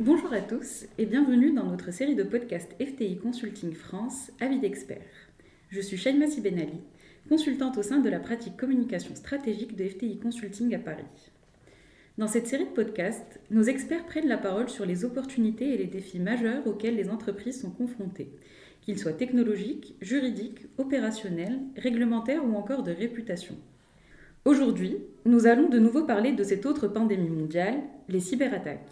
Bonjour à tous et bienvenue dans notre série de podcasts FTI Consulting France, Avis d'experts. Je suis Shaima Sibenali, consultante au sein de la pratique communication stratégique de FTI Consulting à Paris. Dans cette série de podcasts, nos experts prennent la parole sur les opportunités et les défis majeurs auxquels les entreprises sont confrontées, qu'ils soient technologiques, juridiques, opérationnels, réglementaires ou encore de réputation. Aujourd'hui, nous allons de nouveau parler de cette autre pandémie mondiale, les cyberattaques.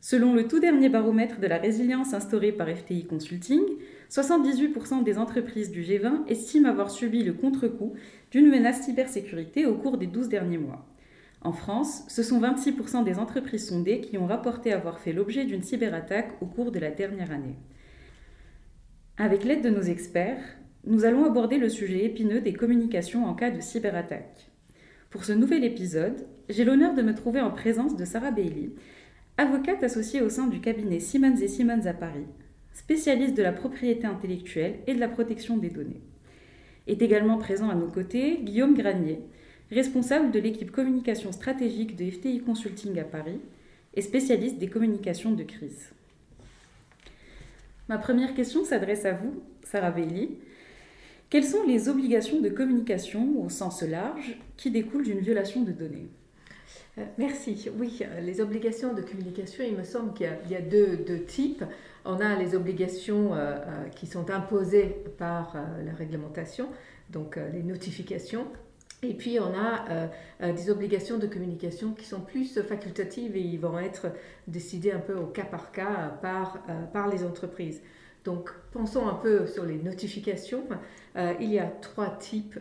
Selon le tout dernier baromètre de la résilience instauré par FTI Consulting, 78% des entreprises du G20 estiment avoir subi le contre-coup d'une menace cybersécurité au cours des 12 derniers mois. En France, ce sont 26% des entreprises sondées qui ont rapporté avoir fait l'objet d'une cyberattaque au cours de la dernière année. Avec l'aide de nos experts, nous allons aborder le sujet épineux des communications en cas de cyberattaque. Pour ce nouvel épisode, j'ai l'honneur de me trouver en présence de Sarah Bailey, avocate associée au sein du cabinet Simmons et Simmons à Paris, spécialiste de la propriété intellectuelle et de la protection des données. Est également présent à nos côtés Guillaume Granier, responsable de l'équipe communication stratégique de FTI Consulting à Paris et spécialiste des communications de crise. Ma première question s'adresse à vous, Sarah Bailey. Quelles sont les obligations de communication au sens large qui découlent d'une violation de données? Euh, Merci. Oui, euh, les obligations de communication, il me semble qu'il y a, deux, types. On a les obligations euh, qui sont imposées par la réglementation, donc les notifications, et puis on a des obligations de communication qui sont plus facultatives et ils vont être décidées un peu au cas par cas par, par les entreprises. Donc pensons un peu sur les notifications. il y a trois types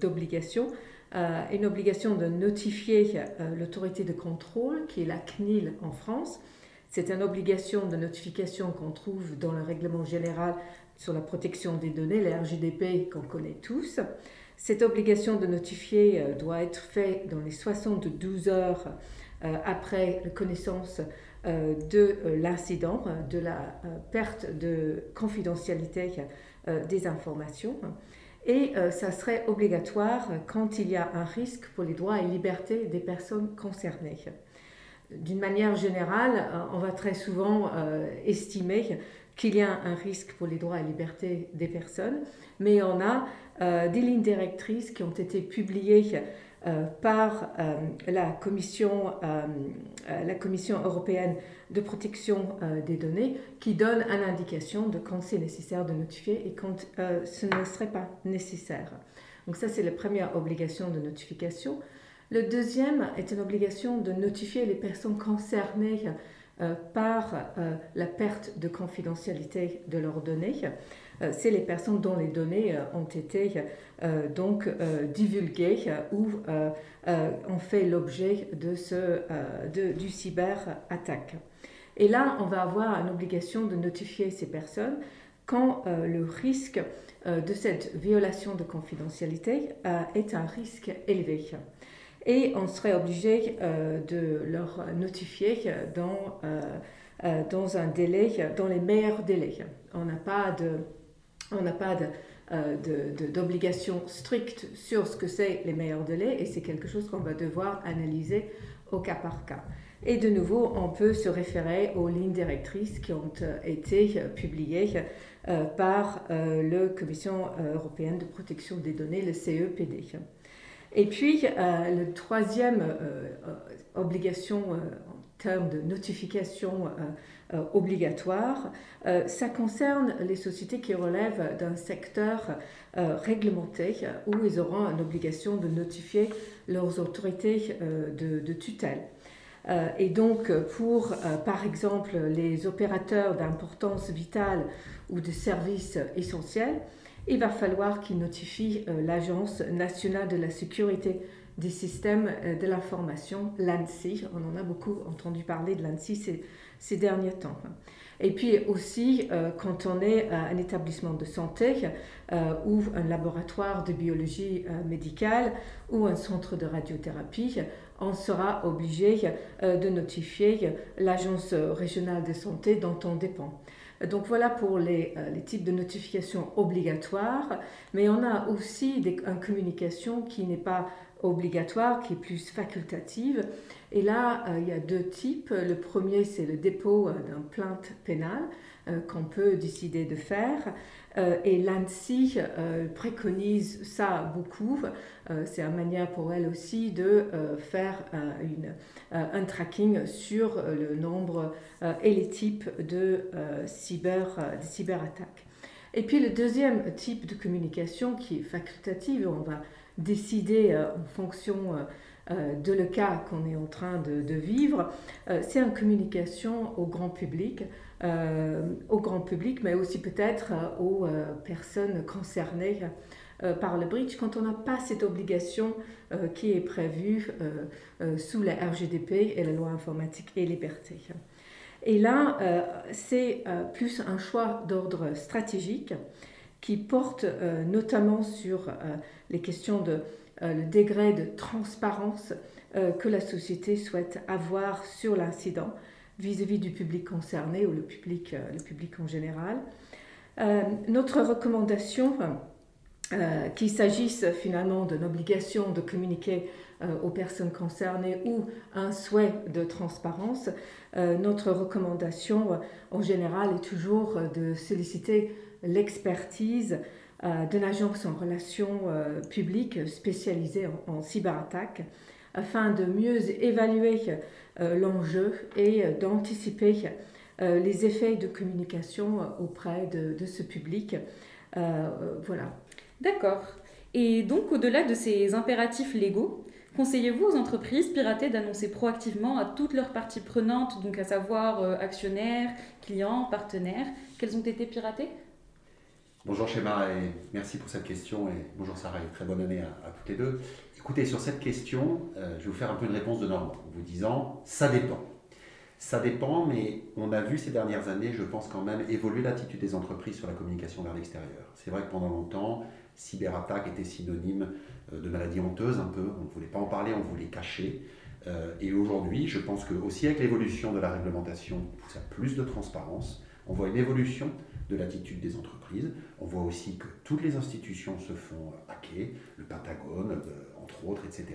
d'obligations. Une obligation de notifier l'autorité de contrôle qui est la CNIL en France. C'est une obligation de notification qu'on trouve dans le règlement général sur la protection des données, la RGDP qu'on connaît tous. Cette obligation de notifier euh, doit être faite dans les 72 heures euh, après la connaissance euh, de l'incident, de la perte de confidentialité des informations. Et ça serait obligatoire quand il y a un risque pour les droits et libertés des personnes concernées. D'une manière générale, on va très souvent estimer qu'il y a un risque pour les droits et libertés des personnes, mais on a euh, des lignes directrices qui ont été publiées euh, par euh, la, commission, la Commission européenne de protection des données qui donnent une indication de quand c'est nécessaire de notifier et quand ce ne serait pas nécessaire. Donc ça, c'est la première obligation de notification. Le deuxième est une obligation de notifier les personnes concernées par la perte de confidentialité de leurs données. Euh, c'est les personnes dont les données euh, ont été euh, donc divulguées ou ont fait l'objet de ce, de, du cyberattaque. Et là, on va avoir une obligation de notifier ces personnes quand le risque de cette violation de confidentialité est un risque élevé. Et on serait obligé de leur notifier dans, dans un délai, dans les meilleurs délais. On n'a pas de on n'a pas euh, d'obligation stricte sur ce que c'est les meilleurs délais et c'est quelque chose qu'on va devoir analyser au cas par cas. Et de nouveau, on peut se référer aux lignes directrices qui ont euh, été euh, publiées par la Commission européenne de protection des données, le CEPD. Et puis, la troisième obligation en termes de notification euh, obligatoire. Euh, ça concerne les sociétés qui relèvent d'un secteur euh, réglementé où ils auront une obligation de notifier leurs autorités de, tutelle. et donc, pour, par exemple, les opérateurs d'importance vitale ou de services essentiels, il va falloir qu'ils notifient l'Agence nationale de la sécurité des systèmes de l'information, l'ANSI. On en a beaucoup entendu parler de l'ANSI ces derniers temps. Et puis aussi, euh, quand on est un établissement de santé euh, ou un laboratoire de biologie euh, médicale ou un centre de radiothérapie, on sera obligé de notifier l'agence régionale de santé dont on dépend. Donc voilà pour les, les, types de notifications obligatoires, mais on a aussi des, une communication qui n'est pas obligatoire qui est plus facultative. Et là, il y a deux types. Le premier, c'est le dépôt d'un plainte pénale qu'on peut décider de faire. Euh, et l'ANSI euh, préconise ça beaucoup. Euh, c'est une manière pour elle aussi de faire un tracking sur le nombre et les types de, cyber, de cyberattaques. Et puis le deuxième type de communication qui est facultative, on va décider en fonction de le cas qu'on est en train de, vivre, c'est une communication au grand public euh, au grand public, mais aussi peut-être euh, aux euh, personnes concernées par le bridge quand on n'a pas cette obligation qui est prévue sous la RGDP et la loi informatique et liberté. Et là, c'est plus un choix d'ordre stratégique qui porte notamment sur les questions de le degré de transparence que la société souhaite avoir sur l'incident vis-à-vis du public concerné ou le public, euh, le public en général. Euh, notre recommandation, euh, qu'il s'agisse finalement d'une obligation de communiquer aux personnes concernées ou un souhait de transparence, notre recommandation en général est toujours de solliciter l'expertise d'une agence en relations publiques spécialisée en, en cyberattaque afin de mieux évaluer euh, l'enjeu et euh, d'anticiper euh, les effets de communication auprès de, ce public. voilà. D'accord. Et donc, au-delà de ces impératifs légaux, conseillez-vous aux entreprises piratées d'annoncer proactivement à toutes leurs parties prenantes, donc à savoir actionnaires, clients, partenaires, qu'elles ont été piratées? Bonjour Schéma et merci pour cette question et bonjour Sarah et très bonne année à, toutes les deux. Écoutez, sur cette question, euh, je vais vous faire un peu une réponse de Normand en vous disant ça dépend. Ça dépend, mais on a vu ces dernières années, je pense quand même, évoluer l'attitude des entreprises sur la communication vers l'extérieur. C'est vrai que pendant longtemps, cyberattaque était synonyme euh, de maladie honteuse un peu, on ne voulait pas en parler, on voulait cacher. Euh, et aujourd'hui, je pense que aussi avec l'évolution de la réglementation, à plus de transparence, on voit une évolution de l'attitude des entreprises. On voit aussi que toutes les institutions se font hacker, le Pentagone, euh, entre autres, etc.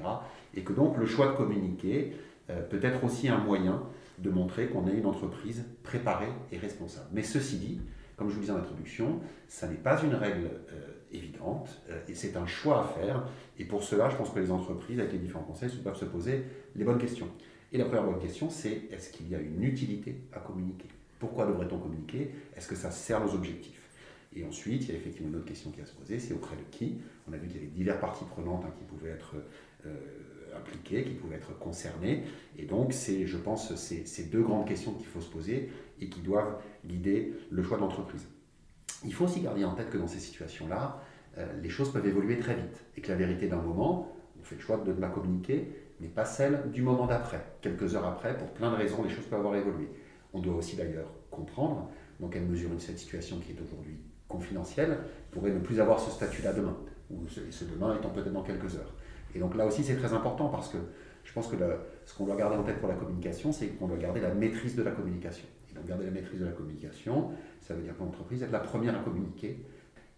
Et que donc le choix de communiquer euh, peut être aussi un moyen de montrer qu'on est une entreprise préparée et responsable. Mais ceci dit, comme je vous disais en introduction, ça n'est pas une règle euh, évidente et c'est un choix à faire. Et pour cela, je pense que les entreprises, avec les différents conseils, doivent se poser les bonnes questions. Et la première bonne question, c'est est-ce qu'il y a une utilité à communiquer? Pourquoi devrait-on communiquer? Est-ce que ça sert nos objectifs? Et ensuite, il y a effectivement une autre question qui a se poser, c'est auprès de qui? On a vu qu'il y avait diverses parties prenantes hein, qui pouvaient être euh, impliquées, qui pouvaient être concernées. Et donc, c'est, je pense, c'est ces deux grandes questions qu'il faut se poser et qui doivent guider le choix de l'entreprise. Il faut aussi garder en tête que dans ces situations-là, euh, les choses peuvent évoluer très vite et que la vérité d'un moment, on fait le choix de ne pas communiquer, mais pas celle du moment d'après. Quelques heures après, pour plein de raisons, les choses peuvent avoir évolué. On doit aussi d'ailleurs comprendre dans quelle mesure cette situation qui est aujourd'hui confidentielle pourrait ne plus avoir ce statut-là demain, ou ce, demain étant peut-être dans quelques heures. Et donc là aussi c'est très important parce que je pense que ce qu'on doit garder en tête pour la communication, c'est qu'on doit garder la maîtrise de la communication. Et donc garder la maîtrise de la communication, ça veut dire que l'entreprise est la première à communiquer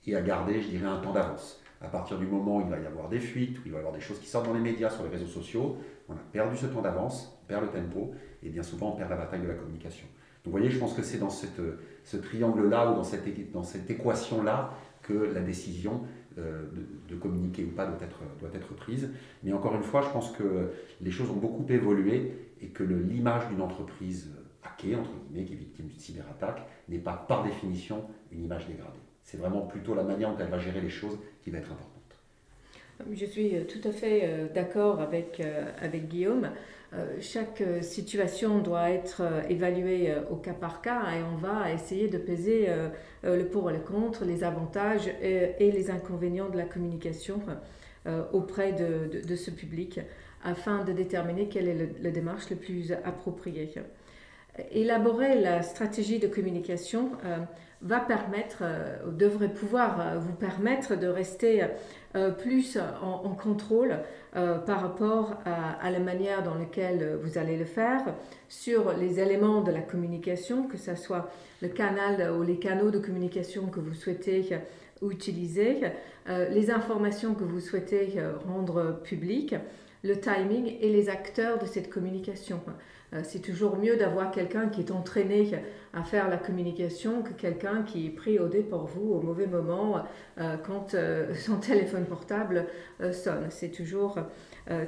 et à garder, je dirais, un temps d'avance. À partir du moment où il va y avoir des fuites, où il va y avoir des choses qui sortent dans les médias, sur les réseaux sociaux, on a perdu ce temps d'avance, on perd le tempo, et bien souvent on perd la bataille de la communication. Donc vous voyez, je pense que c'est dans ce triangle-là ou dans cette, équation-là que la décision euh, de, communiquer ou pas doit être, doit être prise. Mais encore une fois, je pense que les choses ont beaucoup évolué et que l'image d'une entreprise hackée, entre guillemets, qui est victime d'une cyberattaque, n'est pas par définition une image dégradée. C'est vraiment plutôt la manière dont elle va gérer les choses qui va être importante. Je suis euh, tout à fait euh, d'accord avec, avec Guillaume. Euh, chaque euh, situation doit être euh, évaluée au cas par cas et on va essayer de peser le pour et le contre, les avantages et, les inconvénients de la communication auprès de, ce public afin de déterminer quelle est la démarche la plus appropriée. Élaborer la stratégie de communication va permettre, devrait pouvoir vous permettre de rester plus en contrôle euh, par rapport à, la manière dans laquelle vous allez le faire, sur les éléments de la communication, que ce soit le canal ou les canaux de communication que vous souhaitez utiliser, les informations que vous souhaitez rendre publiques, le timing et les acteurs de cette communication. C'est toujours mieux d'avoir quelqu'un qui est entraîné à faire la communication que quelqu'un qui est pris au dé pour vous au mauvais moment quand son téléphone portable sonne. C'est toujours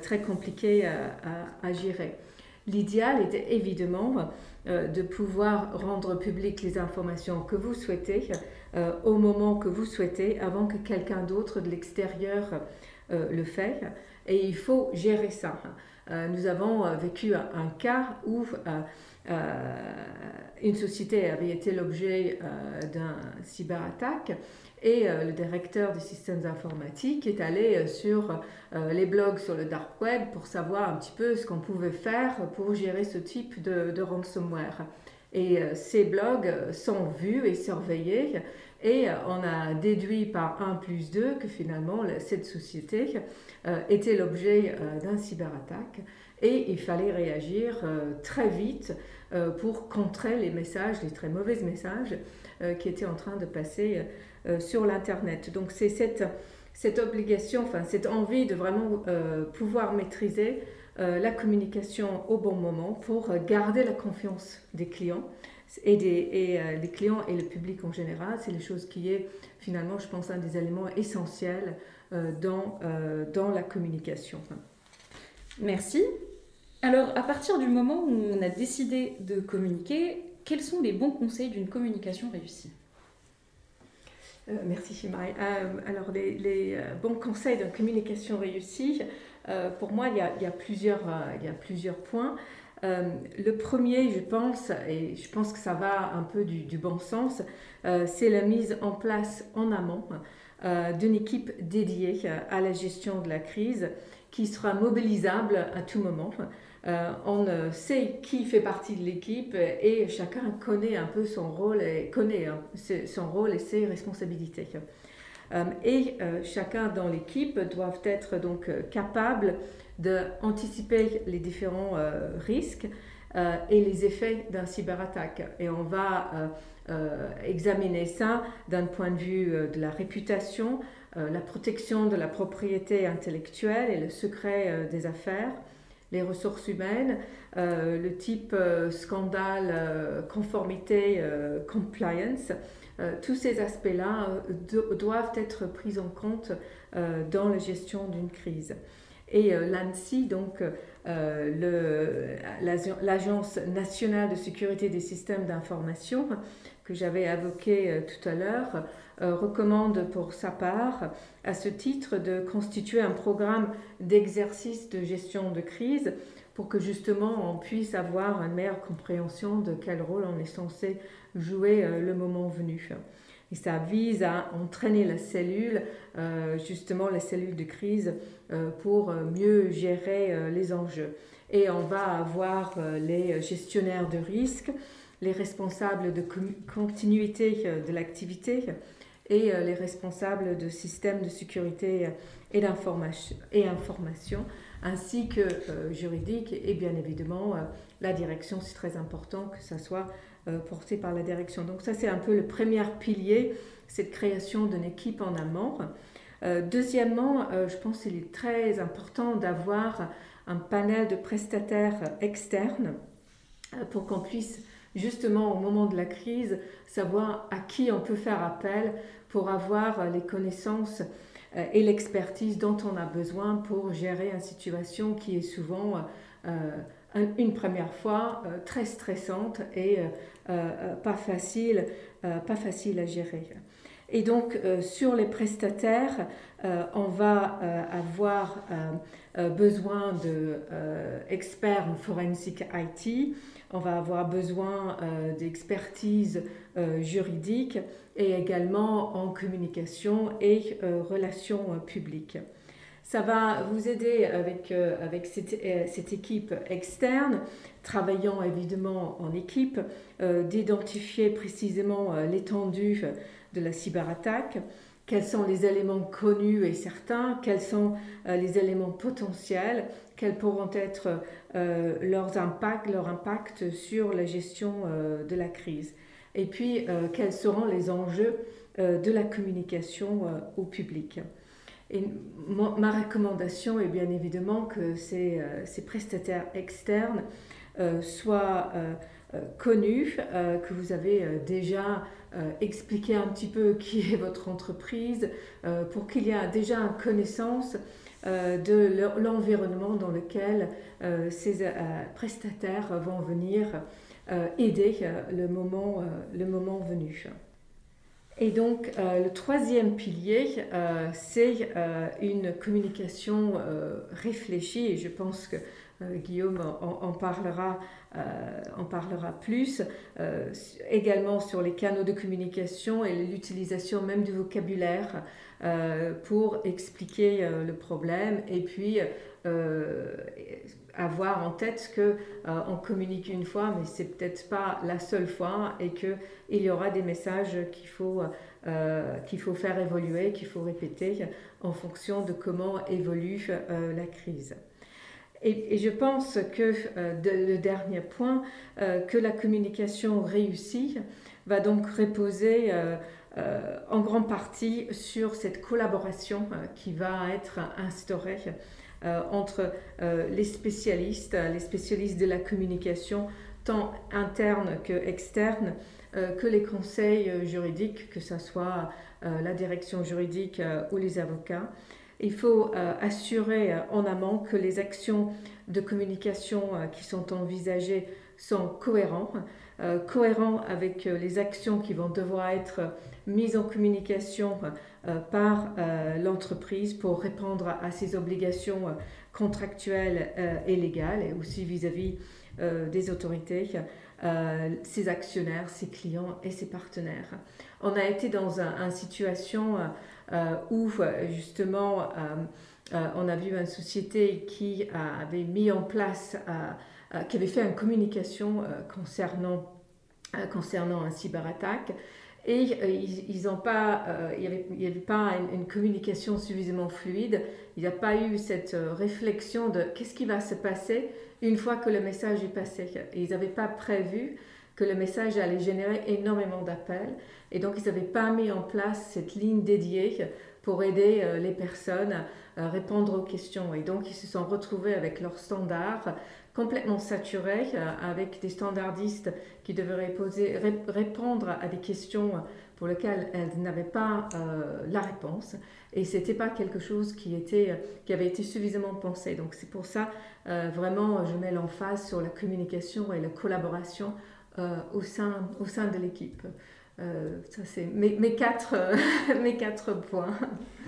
très compliqué à gérer. L'idéal était évidemment euh, de pouvoir rendre publiques les informations que vous souhaitez euh, au moment que vous souhaitez avant que quelqu'un d'autre de l'extérieur euh, le fasse. Et il faut gérer ça. Nous avons vécu un, cas où une société avait été l'objet d'un cyberattaque et le directeur des systèmes informatiques est allé sur les blogs sur le dark web pour savoir un petit peu ce qu'on pouvait faire pour gérer ce type de ransomware. Et ces blogs sont vus et surveillés et on a déduit par 1 plus 2 que finalement cette société était l'objet d'un cyberattaque et il fallait réagir très vite pour contrer les messages, les très mauvais messages qui étaient en train de passer euh, sur l'Internet. Donc c'est cette, cette obligation, enfin cette envie de vraiment euh, pouvoir maîtriser euh, la communication au bon moment pour garder la confiance des clients et, des, et les clients et le public en général. C'est les choses qui est finalement, je pense, un des éléments essentiels dans, dans la communication. Merci. Alors, à partir du moment où on a décidé de communiquer, quels sont les bons conseils d'une communication réussie? Euh, merci Chimay. Euh, alors les, euh, bons conseils de communication réussie, pour moi il y a, plusieurs, il y a plusieurs points. Le premier, je pense, et je pense que ça va un peu du, bon sens, c'est la mise en place en amont d'une équipe dédiée à la gestion de la crise qui sera mobilisable à tout moment. Euh, on sait qui fait partie de l'équipe et chacun connaît un peu son rôle et connaît hein, son rôle et ses responsabilités. Euh, et euh, chacun dans l'équipe doit être donc capable d'anticiper les différents risques et les effets d'un cyberattaque. Et on va examiner ça d'un point de vue de la réputation, la protection de la propriété intellectuelle et le secret des affaires, les ressources humaines, euh, le type euh, scandale, euh, conformité, compliance, tous ces aspects-là doivent être pris en compte dans la gestion d'une crise. Et l'ANSI, donc l'Agence nationale de sécurité des systèmes d'information, que j'avais évoqué tout à l'heure, recommande pour sa part à ce titre de constituer un programme d'exercice de gestion de crise pour que justement on puisse avoir une meilleure compréhension de quel rôle on est censé jouer euh, le moment venu. Et ça vise à entraîner la cellule, euh, justement la cellule de crise, euh, pour mieux gérer les enjeux. Et on va avoir les gestionnaires de risque, les responsables de continuité de l'activité, et euh, les responsables de systèmes de sécurité et d'information, ainsi que euh, juridique et bien évidemment euh, la direction, c'est très important que ça soit porté par la direction. Donc ça c'est un peu le premier pilier, cette création d'une équipe en amont. deuxièmement, je pense qu'il est très important d'avoir un panel de prestataires externes pour qu'on puisse justement au moment de la crise savoir à qui on peut faire appel pour avoir les connaissances euh, et l'expertise dont on a besoin pour gérer une situation qui est souvent euh, une première fois euh, très stressante et pas facile, pas facile à gérer. Et donc sur les prestataires, on va avoir besoin d'experts en forensic IT, on va avoir besoin d'expertise juridique et également en communication et euh, relations euh, publiques. Ça va vous aider avec, euh, avec cette, équipe externe, travaillant évidemment en équipe, d'identifier précisément l'étendue de la cyberattaque, quels sont les éléments connus et certains, quels sont les éléments potentiels, quels pourront être leurs impacts, impact sur la gestion de la crise et puis euh, quels seront les enjeux de la communication au public. Ma recommandation est bien évidemment que ces, ces prestataires externes soient connus, que vous avez déjà expliqué un petit peu qui est votre entreprise, pour qu'il y ait déjà une connaissance euh, de l'environnement dans lequel euh, ces euh, prestataires vont venir aider le moment, le moment venu. Et donc, le troisième pilier, c'est une communication réfléchie, et je pense que Guillaume en, parlera, en parlera plus, également sur les canaux de communication et l'utilisation même du vocabulaire euh, pour expliquer euh, le problème. Et puis euh, avoir en tête que on communique une fois, mais c'est peut-être pas la seule fois et que il y aura des messages qu'il faut qu'il faut faire évoluer, qu'il faut répéter en fonction de comment évolue la crise. Et, je pense que le dernier point, que la communication réussie va donc reposer euh, en grande partie sur cette collaboration euh, qui va être instaurée euh, entre les spécialistes, les spécialistes de la communication, tant internes que externes, que les conseils juridiques, que ce soit la direction juridique ou les avocats. Il faut assurer en amont que les actions de communication qui sont envisagées sont cohérentes, cohérents avec les actions qui vont devoir être mise en communication euh, par euh, l'entreprise pour répondre à, ses obligations euh, contractuelles et légales et aussi vis-à-vis des autorités, ses actionnaires, ses clients et ses partenaires. On a été dans une situation où justement on a vu une société qui avait mis en place, qui avait fait une communication concernant, concernant un cyberattaque et euh, ils, ils pas, euh, il n'y avait, pas une, communication suffisamment fluide. Il n'y a pas eu cette euh, réflexion de qu'est-ce qui va se passer une fois que le message est passé. Ils n'avaient pas prévu que le message allait générer énormément d'appels. Et donc, ils n'avaient pas mis en place cette ligne dédiée pour aider les personnes à répondre aux questions. Et donc, ils se sont retrouvés avec leurs standards complètement saturé euh, avec des standardistes qui devaient poser, répondre à des questions pour lesquelles elles n'avaient pas euh, la réponse. Et c'était pas quelque chose qui était qui avait été suffisamment pensé. Donc c'est pour ça euh, vraiment je mets l'emphase sur la communication et la collaboration au sein au sein de l'équipe. Ça c'est mes, mes, quatre mes quatre points.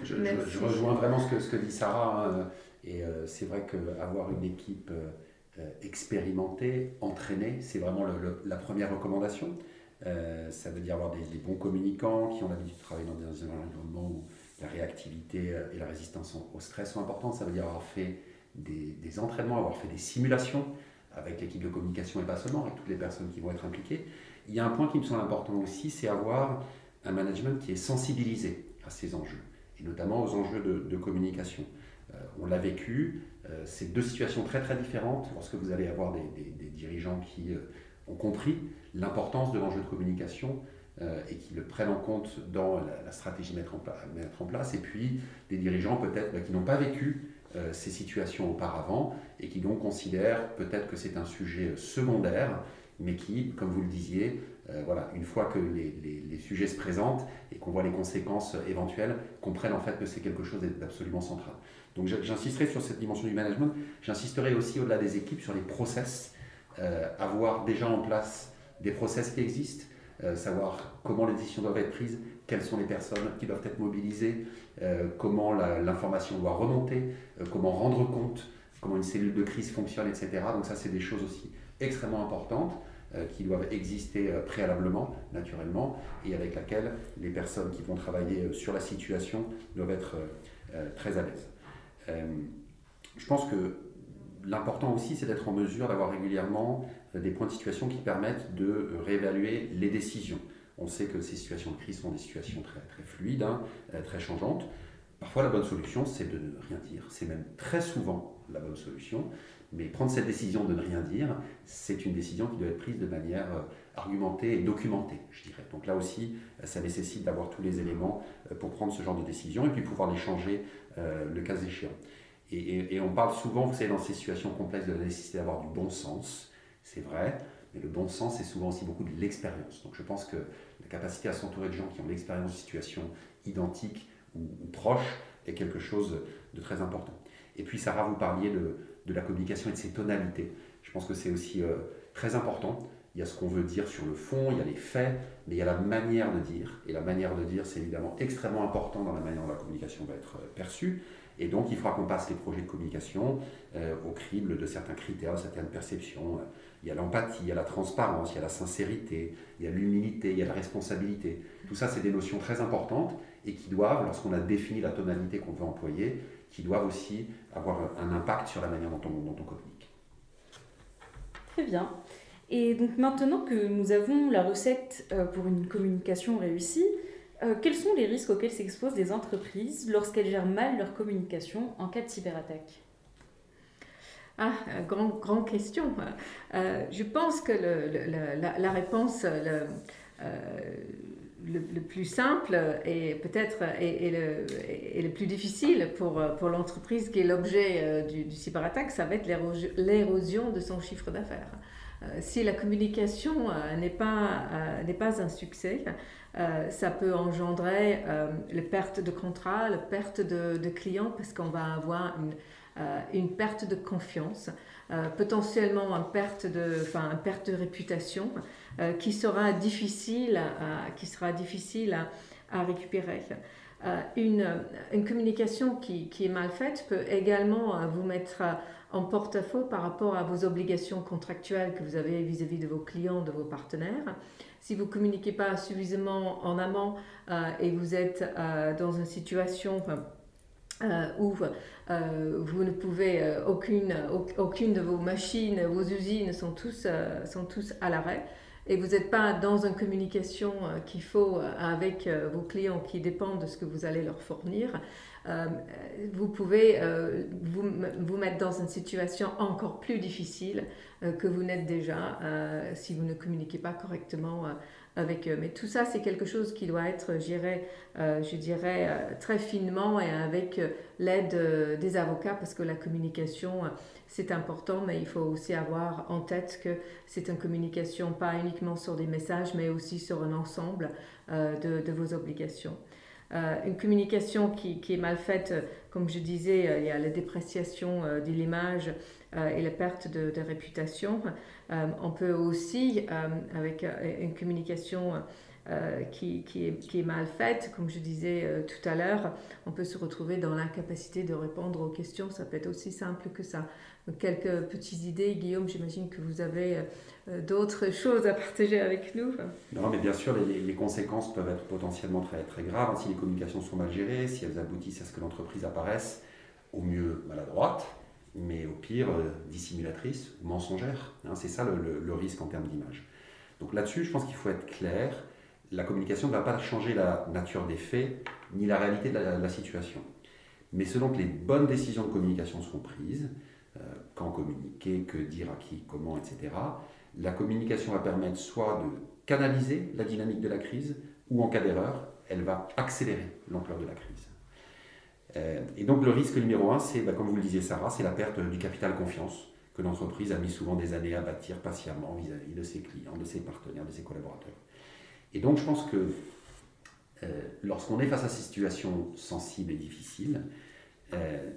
Je, je, rejoins vraiment ce que, ce que dit Sarah hein, et c'est vrai qu'avoir une équipe expérimenter, entraîner, c'est vraiment la première recommandation. Euh, ça veut dire avoir des, bons communicants qui ont l'habitude de travailler dans des environnements où la réactivité euh, et la résistance au stress sont importantes. Ça veut dire avoir fait des, entraînements, avoir fait des simulations avec l'équipe de communication et pas seulement, avec toutes les personnes qui vont être impliquées. Il y a un point qui me semble important aussi, c'est avoir un management qui est sensibilisé à ces enjeux, et notamment aux enjeux de communication. on l'a vécu, euh, c'est deux situations très très différentes lorsque vous allez avoir des, dirigeants qui euh, ont compris l'importance de l'enjeu de communication euh, et qui le prennent en compte dans la, stratégie mettre en, mettre en, place, et puis des dirigeants peut-être bah, qui n'ont pas vécu ces situations auparavant et qui donc considèrent peut-être que c'est un sujet secondaire, mais qui, comme vous le disiez, voilà, une fois que les, les sujets se présentent et qu'on voit les conséquences éventuelles, comprennent en fait que c'est quelque chose d'absolument central. Donc j'insisterai sur cette dimension du management. J'insisterai aussi au-delà des équipes sur les process, euh, avoir déjà en place des process qui existent, euh, savoir comment les décisions doivent être prises, quelles sont les personnes qui doivent être mobilisées, euh, comment l'information doit remonter, comment rendre compte, comment une cellule de crise fonctionne, etc. Donc ça, c'est des choses aussi extrêmement importantes qui doivent exister préalablement, naturellement, et avec laquelle les personnes qui vont travailler sur la situation doivent être très à l'aise. Euh, je pense que l'important aussi, c'est d'être en mesure d'avoir régulièrement euh, des points de situation qui permettent de euh, réévaluer les décisions. On sait que ces situations de crise sont des situations très, très fluides, hein, très changeantes. Parfois, la bonne solution, c'est de ne rien dire. C'est même très souvent la bonne solution. Mais prendre cette décision de ne rien dire, c'est une décision qui doit être prise de manière euh, argumentée et documentée, je dirais. Donc là aussi, ça nécessite d'avoir tous les éléments euh, pour prendre ce genre de décision et puis pouvoir les changer euh, le cas échéant. Et, on parle souvent, vous savez, dans ces situations complexes, de la nécessité d'avoir du bon sens. C'est vrai, mais le bon sens, c'est souvent aussi beaucoup de l'expérience. Donc je pense que la capacité à s'entourer de gens qui ont l'expérience de situations identiques ou, ou proches est quelque chose de très important. Et puis Sarah, vous parliez de, de la communication et de ses tonalités. Je pense que c'est aussi euh, très important. Il y a ce qu'on veut dire sur le fond, il y a les faits, mais il y a la manière de dire. Et la manière de dire, c'est évidemment extrêmement important dans la manière dont la communication va être euh, perçue. Et donc, il faudra qu'on passe les projets de communication euh, au crible de certains critères, de certaines perceptions. Il y a l'empathie, il y a la transparence, il y a la sincérité, il y a l'humilité, il y a la responsabilité. Tout ça, c'est des notions très importantes et qui doivent, lorsqu'on a défini la tonalité qu'on veut employer, qui doivent aussi avoir un impact sur la manière dont on, communique. Très bien. Et donc maintenant que nous avons la recette euh, pour une communication réussie, euh, quels sont les risques auxquels s'exposent les entreprises lorsqu'elles gèrent mal leur communication en cas de cyberattaque? Ah, grande grand question. Euh, je pense que la, réponse, le, plus simple et peut-être et, le, le, plus difficile pour, l'entreprise qui est l'objet euh, du, du, cyberattaque, ça va être l'érosion de son chiffre d'affaires. Euh, si la communication euh, n'est pas, n'est pas un succès, ça peut engendrer la perte de contrat, la perte de, de clients parce qu'on va avoir une, une, perte de confiance, potentiellement une perte de, enfin, une perte de réputation. Euh, qui sera difficile à, qui sera difficile à, récupérer. Euh, une, communication qui, est mal faite peut également euh, vous mettre en porte-à-faux par rapport à vos obligations contractuelles que vous avez vis-à-vis de vos clients, de vos partenaires. Si vous ne communiquez pas suffisamment en amont et vous êtes dans une situation où vous ne pouvez, aucune, aucune de vos machines, vos usines sont tous, sont tous à l'arrêt, et vous n'êtes pas dans une communication euh, qu'il faut euh, avec euh, vos clients qui dépendent de ce que vous allez leur fournir, vous pouvez vous, vous, mettre dans une situation encore plus difficile que vous n'êtes déjà si vous ne communiquez pas correctement avec eux. Mais tout ça, c'est quelque chose qui doit être géré, je dirais, très finement et avec l'aide des avocats parce que la communication c'est important, mais il faut aussi avoir en tête que c'est une communication pas uniquement sur des messages, mais aussi sur un ensemble euh, de, vos obligations. Euh, une communication qui, est mal faite, comme je disais, il y a la dépréciation de l'image et la perte de, réputation. on peut aussi, avec une communication qui, est, mal faite, comme je disais tout à l'heure, on peut se retrouver dans l'incapacité de répondre aux questions. Ça peut être aussi simple que ça. Quelques petites idées, Guillaume, j'imagine que vous avez euh, d'autres choses à partager avec nous. Non, mais bien sûr, les, conséquences peuvent être potentiellement très, très graves si les communications sont mal gérées, si elles aboutissent à ce que l'entreprise apparaisse au mieux maladroite, mais au pire dissimulatrice ou mensongère. Hein, c'est ça le, risque en termes d'image. Donc là-dessus, je pense qu'il faut être clair la communication ne va pas changer la nature des faits ni la réalité de la, situation. Mais selon que les bonnes décisions de communication seront prises, euh, quand communiquer, que dire à qui, comment, etc., la communication va permettre soit de canaliser la dynamique de la crise, ou en cas d'erreur, elle va accélérer l'ampleur de la crise. Euh, et donc le risque numéro un, c'est, bah, comme vous le disiez Sarah, c'est la perte du capital confiance que l'entreprise a mis souvent des années à bâtir patiemment vis à -vis de ses clients, de ses partenaires, de ses collaborateurs. Et donc je pense que euh, lorsqu'on est face à ces situations sensibles et difficiles, euh,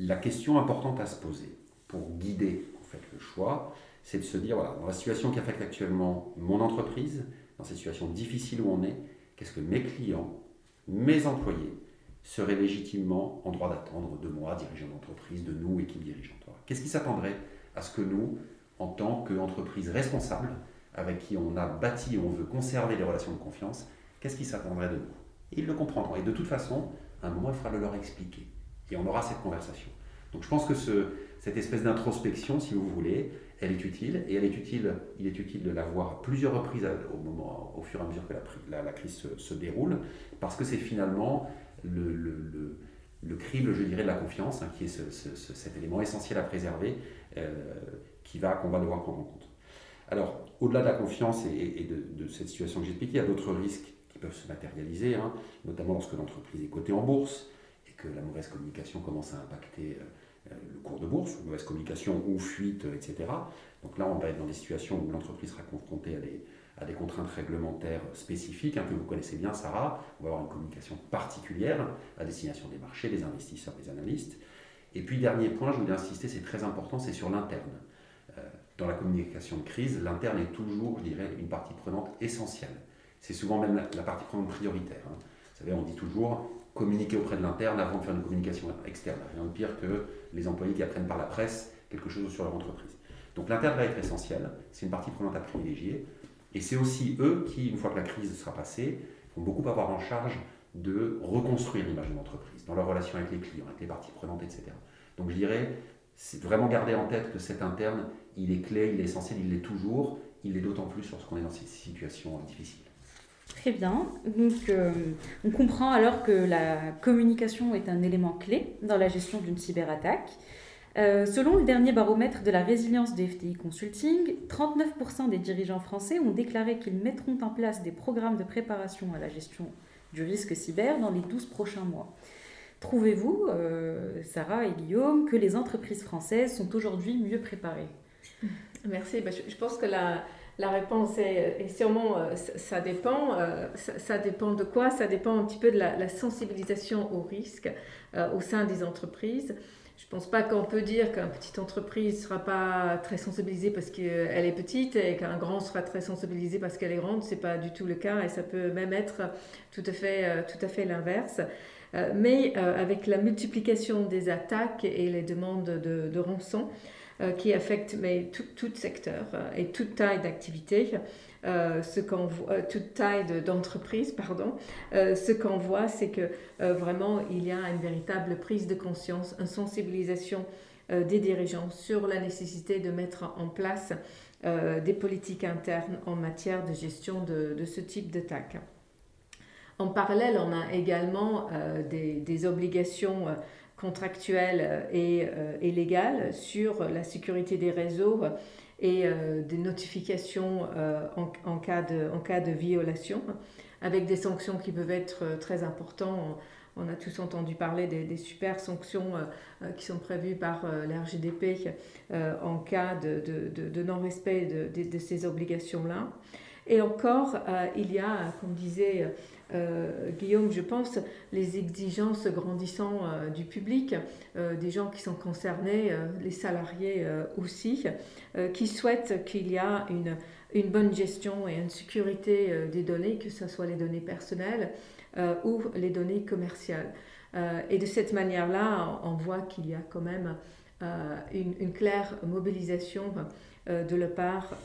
la question importante à se poser pour guider en fait, le choix, c'est de se dire, voilà, dans la situation qui affecte actuellement mon entreprise, dans cette situation difficile où on est, qu'est-ce que mes clients, mes employés seraient légitimement en droit d'attendre de moi, dirigeant d'entreprise, de nous, équipe dirigeante Qu'est-ce qui s'attendrait à ce que nous, en tant qu'entreprise responsable, avec qui on a bâti et on veut conserver les relations de confiance, qu'est-ce qu'ils s'attendraient de nous? Ils le comprendront. Et de toute façon, à un moment, il faudra le leur expliquer. Et on aura cette conversation. Donc je pense que ce, cette espèce d'introspection, si vous voulez, elle est utile. Et elle est utile, il est utile de la voir à plusieurs reprises au, moment, au fur et à mesure que la, crise se, déroule, parce que c'est finalement le, le, le, crible, je dirais, de la confiance, hein, qui est cet élément essentiel à préserver, qui va, qu'on va devoir prendre en compte. Alors, au-delà de la confiance et, de, cette situation que j'ai expliquée, il y a d'autres risques qui peuvent se matérialiser, hein, notamment lorsque l'entreprise est cotée en bourse que la mauvaise communication commence à impacter euh, le cours de bourse, ou mauvaise communication ou fuite, etc. Donc là, on va être dans des situations où l'entreprise sera confrontée à des, contraintes réglementaires spécifiques, hein, que vous connaissez bien, Sarah. On va avoir une communication particulière à destination des marchés, des investisseurs, des analystes. Et puis, dernier point, je voulais insister, c'est très important, c'est sur l'interne dans la communication de crise, l'interne est toujours, je dirais, une partie prenante essentielle. C'est souvent même la, partie prenante prioritaire. Hein. Vous savez, on dit toujours communiquer auprès de l'interne avant de faire une communication externe. Rien de pire que les employés qui apprennent par la presse quelque chose sur leur entreprise. Donc l'interne va être essentiel, c'est une partie prenante à privilégier. Et c'est aussi eux qui, une fois que la crise sera passée, vont beaucoup avoir en charge de reconstruire l'image de l'entreprise, dans leur relation avec les clients, avec les parties prenantes, etc. Donc je dirais, c'est vraiment garder en tête que cet interne, il est clé, il est essentiel, il l'est toujours, il l'est d'autant plus lorsqu'on est dans ces situations difficiles. Très bien. Donc, euh, on comprend alors que la communication est un élément clé dans la gestion d'une cyberattaque. Euh, selon le dernier baromètre de la résilience des FTI Consulting, 39% des dirigeants français ont déclaré qu'ils mettront en place des programmes de préparation à la gestion du risque cyber dans les 12 prochains mois. Trouvez-vous, euh, Sarah et Guillaume, que les entreprises françaises sont aujourd'hui mieux préparées? Merci. Ben, je, pense que la, la réponse est, sûrement euh, ça, dépend. Euh, ça, dépend de quoi? Ça dépend un petit peu de la, sensibilisation au risque au sein des entreprises. Je ne pense pas qu'on peut dire qu'une petite entreprise ne sera pas très sensibilisée parce qu'elle est petite et qu'un grand sera très sensibilisé parce qu'elle est grande. Ce n'est pas du tout le cas et ça peut même être tout à fait, tout à fait l'inverse. Euh, mais euh, avec la multiplication des attaques et les demandes de, rançon euh, qui affectent mais, tout, secteur et toute taille d'activité, ce qu'on voit, toute taille d'entreprise, pardon, ce qu'on voit, c'est que vraiment il y a une véritable prise de conscience, une sensibilisation des dirigeants sur la nécessité de mettre en place des politiques internes en matière de gestion de, de ce type d'attaque. En parallèle, on a également euh, des, obligations euh, contractuelles euh, et, légales sur la sécurité des réseaux et des notifications en, cas de, violation, avec des sanctions qui peuvent être très importantes. On a tous entendu parler des, super sanctions qui sont prévues par l'RGDP en cas de, non-respect de, ces obligations-là. Et encore, il y a, comme disait euh, Guillaume, je pense, les exigences grandissant euh, du public, euh, des gens qui sont concernés, les salariés aussi, qui souhaitent qu'il y a une, une, bonne gestion et une sécurité des données, que ce soit les données personnelles ou les données commerciales. et de cette manière-là, on, voit qu'il y a quand même une, claire mobilisation de la part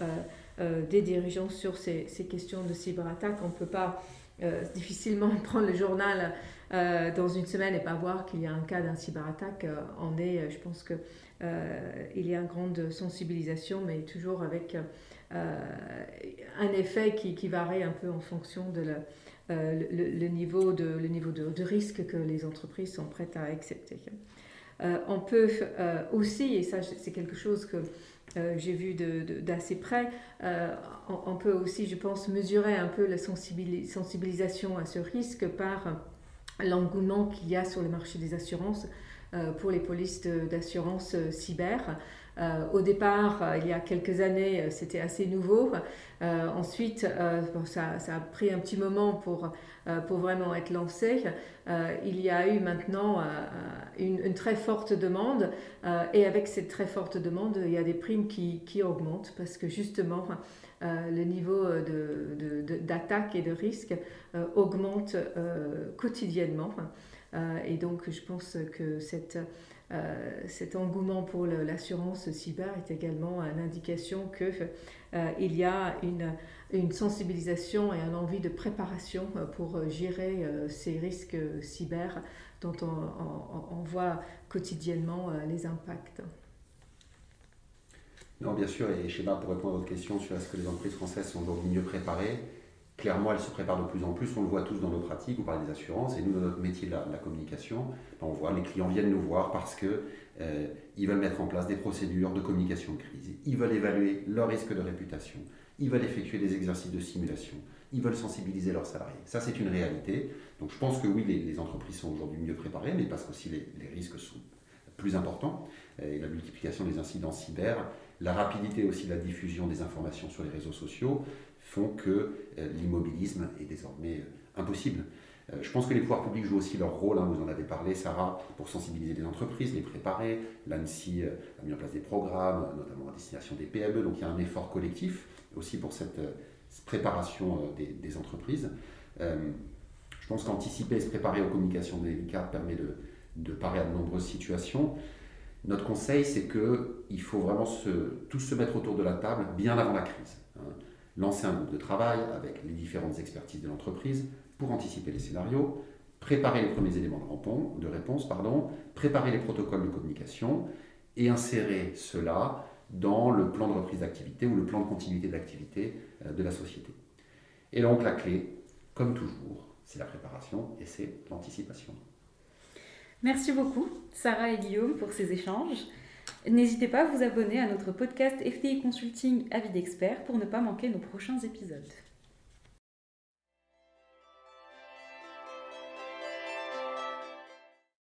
des dirigeants sur ces, questions de cyberattaque. On ne peut pas euh, difficilement prendre le journal euh, dans une semaine et pas voir qu'il y a un cas d'un cyberattaque. Euh, on est, je pense que il y a une grande sensibilisation, mais toujours avec un effet qui, varie un peu en fonction de le, niveau, de, le niveau de, risque que les entreprises sont prêtes à accepter. on peut aussi, et ça c'est quelque chose que euh, j'ai vu d'assez près. Euh, on, peut aussi, je pense, mesurer un peu la sensibilisation à ce risque par l'engouement qu'il y a sur le marché des assurances euh, pour les polices d'assurance cyber. au départ, il y a quelques années, c'était assez nouveau. ensuite, ça, ça, a pris un petit moment pour euh, pour vraiment être lancé. Euh, il y a eu maintenant euh, une, très forte demande et avec cette très forte demande, il y a des primes qui, augmentent parce que justement, le niveau d'attaque de, et de risque augmente quotidiennement. et donc, je pense que cette, cet engouement pour l'assurance cyber est également une indication qu'il y a une, sensibilisation et une envie de préparation euh, pour euh, gérer euh, ces risques cyber dont on, voit quotidiennement les impacts. Non, bien sûr, et Schéma, pour répondre à votre question sur est-ce que les entreprises françaises sont aujourd'hui mieux préparées, clairement, elle se prépare de plus en plus. On le voit tous dans nos pratiques, vous parlez des assurances, et nous, dans notre métier de la, communication, ben, on voit les clients viennent nous voir parce qu'ils euh, veulent mettre en place des procédures de communication de crise. Ils veulent évaluer leur risque de réputation. Ils veulent effectuer des exercices de simulation. Ils veulent sensibiliser leurs salariés. Ça, c'est une réalité. Donc, je pense que oui, les, entreprises sont aujourd'hui mieux préparées, mais parce qu'aussi les, les risques sont plus importants. Et la multiplication des incidents cyber, la rapidité aussi de la diffusion des informations sur les réseaux sociaux, font que euh, l'immobilisme est désormais euh, impossible. Euh, je pense que les pouvoirs publics jouent aussi leur rôle, hein, vous en avez parlé Sarah, pour sensibiliser les entreprises, les préparer. L'ANSI a mis en place des programmes, notamment à destination des PME, donc il y a un effort collectif aussi pour cette préparation des, entreprises. je pense qu'anticiper et se préparer aux communications délicates permet de, parer à de nombreuses situations. Notre conseil, c'est qu'il faut vraiment se, tous se mettre autour de la table bien avant la crise. Hein lancer un groupe de travail avec les différentes expertises de l'entreprise pour anticiper les scénarios, préparer les premiers éléments de réponse, pardon, préparer les protocoles de communication et insérer cela dans le plan de reprise d'activité ou le plan de continuité d'activité euh, de la société. Et donc la clé, comme toujours, c'est la préparation et c'est l'anticipation. Merci beaucoup, Sarah et Guillaume, pour ces échanges. N'hésitez pas à vous abonner à notre podcast FTI Consulting Avis d'experts pour ne pas manquer nos prochains épisodes.